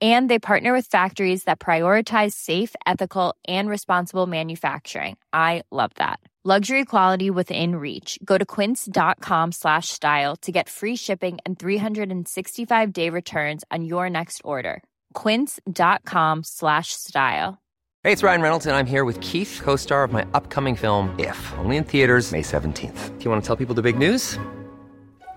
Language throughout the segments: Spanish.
and they partner with factories that prioritize safe ethical and responsible manufacturing. I love that. Luxury quality within reach. Go to quince.com slash style to get free shipping and 365 day returns on your next order. quince.com slash style. Hey it's ryan reynolds and i'm here with keith co-star of my upcoming film if only in theaters may 17th do you want to tell people the big news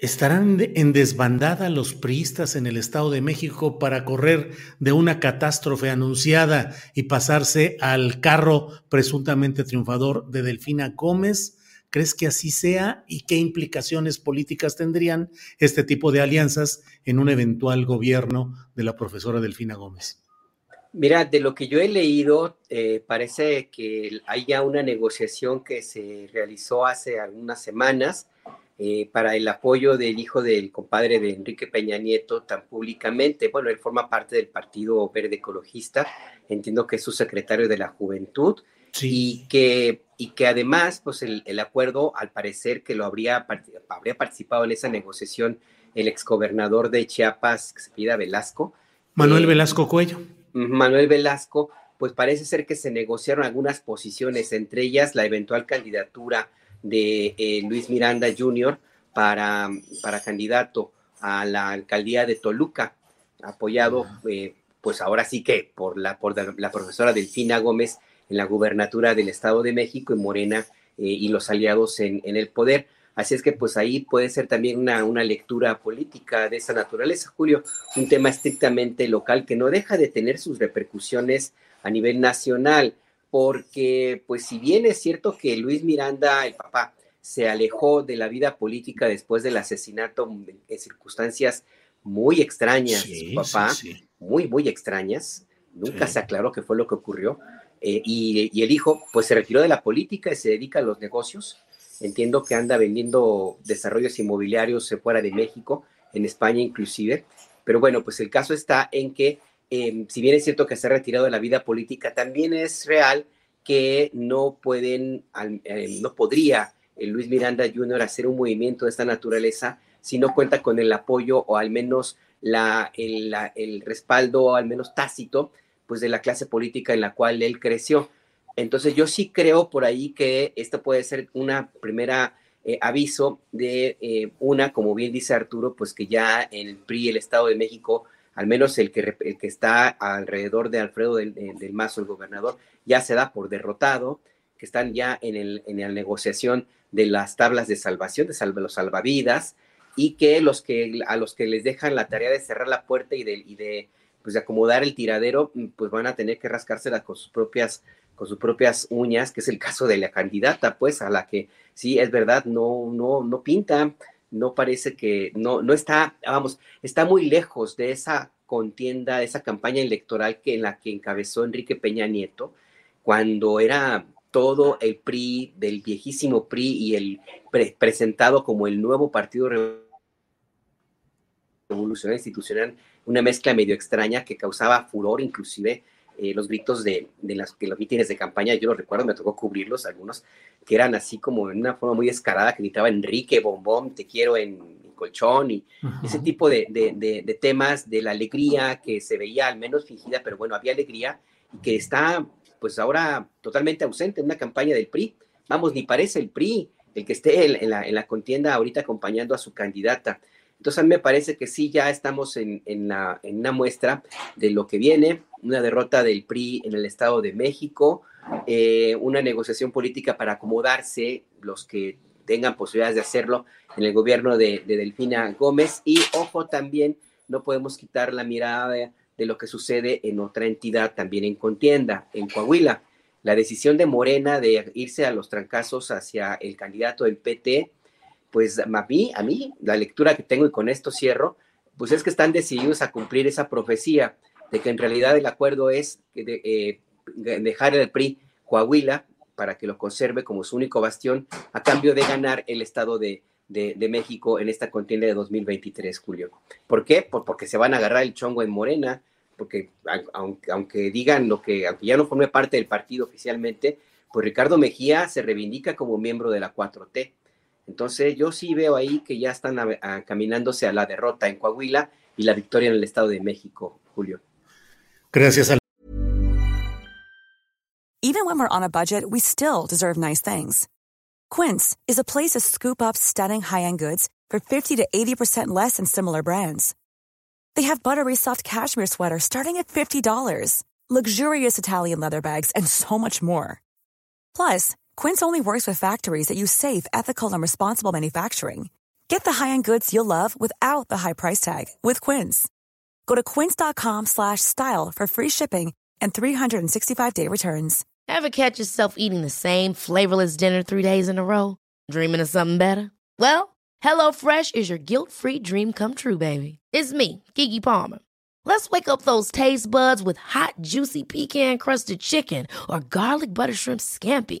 ¿Estarán en desbandada los priistas en el Estado de México para correr de una catástrofe anunciada y pasarse al carro presuntamente triunfador de Delfina Gómez? ¿Crees que así sea y qué implicaciones políticas tendrían este tipo de alianzas en un eventual gobierno de la profesora Delfina Gómez? Mira, de lo que yo he leído, eh, parece que hay ya una negociación que se realizó hace algunas semanas eh, para el apoyo del hijo del compadre de Enrique Peña Nieto tan públicamente. Bueno, él forma parte del Partido Verde Ecologista, entiendo que es su secretario de la Juventud y, que, y que además, pues el, acuerdo, al parecer que lo habría, habría participado en esa negociación el exgobernador de Chiapas, que se pida Velasco. Manuel eh, Velasco Cuello. Manuel Velasco, pues parece ser que se negociaron algunas posiciones, entre ellas la eventual candidatura de eh, Luis Miranda Jr. Para, para candidato a la alcaldía de Toluca, apoyado eh, pues ahora sí que por la, por la profesora Delfina Gómez en la gubernatura del Estado de México y Morena eh, y los aliados en, en, el poder. Así es que pues ahí puede ser también una, una lectura política de esa naturaleza, Julio, un tema estrictamente local que no deja de tener sus repercusiones a nivel nacional porque pues si bien es cierto que Luis Miranda, el papá, se alejó de la vida política después del asesinato en circunstancias muy extrañas, su papá, muy, muy extrañas, nunca se aclaró qué fue lo que ocurrió, eh, y, el hijo pues se retiró de la política y se dedica a los negocios, entiendo que anda vendiendo desarrollos inmobiliarios fuera de México, en España inclusive, pero bueno, pues el caso está en que Em, si bien es cierto que se ha retirado de la vida política, también es real que no pueden, eh, no podría Luis Miranda Jr. hacer un movimiento de esta naturaleza si no cuenta con el apoyo o al menos la, el, el, respaldo, al menos tácito, pues de la clase política en la cual él creció. Entonces yo sí creo por ahí que esto puede ser una primera eh, aviso de eh, una, como bien dice Arturo, pues que ya en el PRI, el Estado de México, al menos el que, que está alrededor de Alfredo del, Mazo, el gobernador, ya se da por derrotado, que están ya en, el, en la negociación de las tablas de salvación, de los salvavidas, y que, los que a los que les dejan la tarea de cerrar la puerta y de, pues, acomodar el tiradero, mm, pues van a tener que rascársela con sus propias con sus propias uñas, que es el caso de la candidata, pues, a la que sí es verdad, no, no, no pinta, no parece que, no, no está, vamos, está muy lejos de esa contienda, de esa campaña electoral que en la que encabezó Enrique Peña Nieto, cuando era todo el PRI, del viejísimo PRI y el presentado como el nuevo Partido Revolucionario Institucional, una mezcla medio extraña que causaba furor, inclusive eh, los gritos de, las, los mítines de campaña, yo los recuerdo, me tocó cubrirlos, algunos que eran así como en una forma muy descarada, que gritaba Enrique, bombón, te quiero en, colchón, y ese tipo de, de, temas de la alegría que se veía al menos fingida, pero bueno, había alegría, y que está pues ahora totalmente ausente en una campaña del PRI. Vamos, ni parece el PRI el que esté en, la, en la contienda ahorita acompañando a su candidata. Entonces a mí me parece que sí, ya estamos en, la, en una muestra de lo que viene, una derrota del PRI en el Estado de México, eh, una negociación política para acomodarse los que tengan posibilidades de hacerlo en el gobierno de, Delfina Gómez y ojo también, no podemos quitar la mirada de, de lo que sucede en otra entidad también en contienda, en Coahuila. La decisión de Morena de irse a los trancazos hacia el candidato del PT pues a mí, a mí, la lectura que tengo y con esto cierro, pues es que están decididos a cumplir esa profecía de que en realidad el acuerdo es eh, dejar el PRI Coahuila para que lo conserve como su único bastión a cambio de ganar el Estado de, México en esta contienda de 2023, Julio. ¿Por qué? Porque se van a agarrar el chongo en Morena, porque aunque, aunque digan lo que, aunque ya no forme parte del partido oficialmente, pues Ricardo Mejía se reivindica como miembro de la 4T entonces yo sí veo ahí que ya están caminándose a la derrota en Coahuila y la victoria en el Estado de México, Julio. Gracias. Even when we're on a budget, we still deserve nice things. Quince is a place to scoop up stunning high-end goods for 50 to 80% less than similar brands. They have buttery soft cashmere sweaters starting at $50, luxurious Italian leather bags, and so much more. Plus, Quince only works with factories that use safe, ethical, and responsible manufacturing. Get the high-end goods you'll love without the high price tag with Quince. Go to quince.com/style for free shipping and 365-day returns. Ever catch yourself eating the same flavorless dinner 3 days in a row, dreaming of something better? Well, HelloFresh is your guilt-free dream come true, baby. It's me, Gigi Palmer. Let's wake up those taste buds with hot, juicy pecan-crusted chicken or garlic butter shrimp scampi.